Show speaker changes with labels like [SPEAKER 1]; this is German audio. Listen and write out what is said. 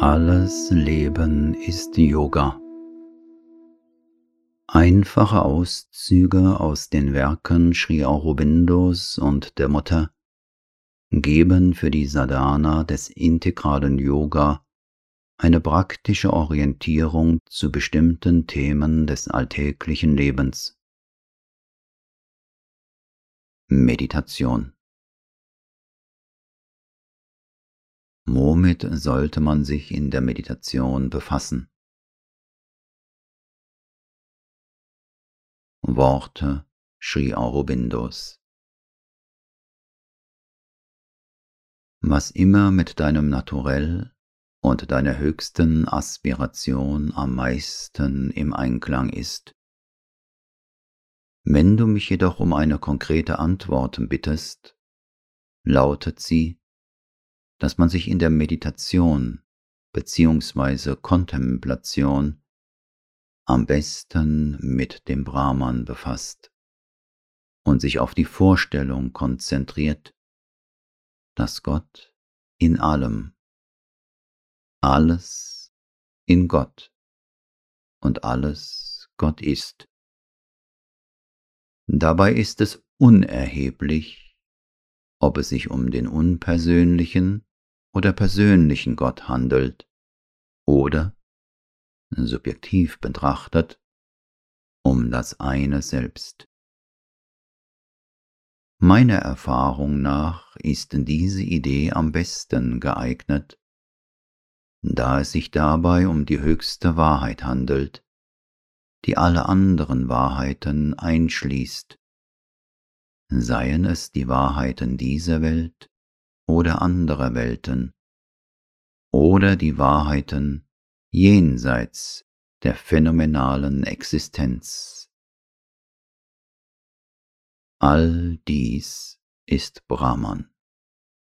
[SPEAKER 1] Alles Leben ist Yoga. Einfache Auszüge aus den Werken Sri Aurobindos und der Mutter geben für die Sadhana des integralen Yoga eine praktische Orientierung zu bestimmten Themen des alltäglichen Lebens. Meditation Womit sollte man sich in der Meditation befassen? Worte Sri Aurobindos Was immer mit deinem Naturell und deiner höchsten Aspiration am meisten im Einklang ist. Wenn du mich jedoch um eine konkrete Antwort bittest, lautet sie, dass man sich in der Meditation bzw. Kontemplation am besten mit dem Brahman befasst und sich auf die Vorstellung konzentriert, dass Gott in allem, alles in Gott und alles Gott ist. Dabei ist es unerheblich, ob es sich um den unpersönlichen oder persönlichen Gott handelt oder, subjektiv betrachtet, um das eine selbst. Meiner Erfahrung nach ist diese Idee am besten geeignet, da es sich dabei um die höchste Wahrheit handelt, die alle anderen Wahrheiten einschließt, seien es die Wahrheiten dieser Welt oder anderer Welten oder die Wahrheiten jenseits der phänomenalen Existenz. All dies ist Brahman.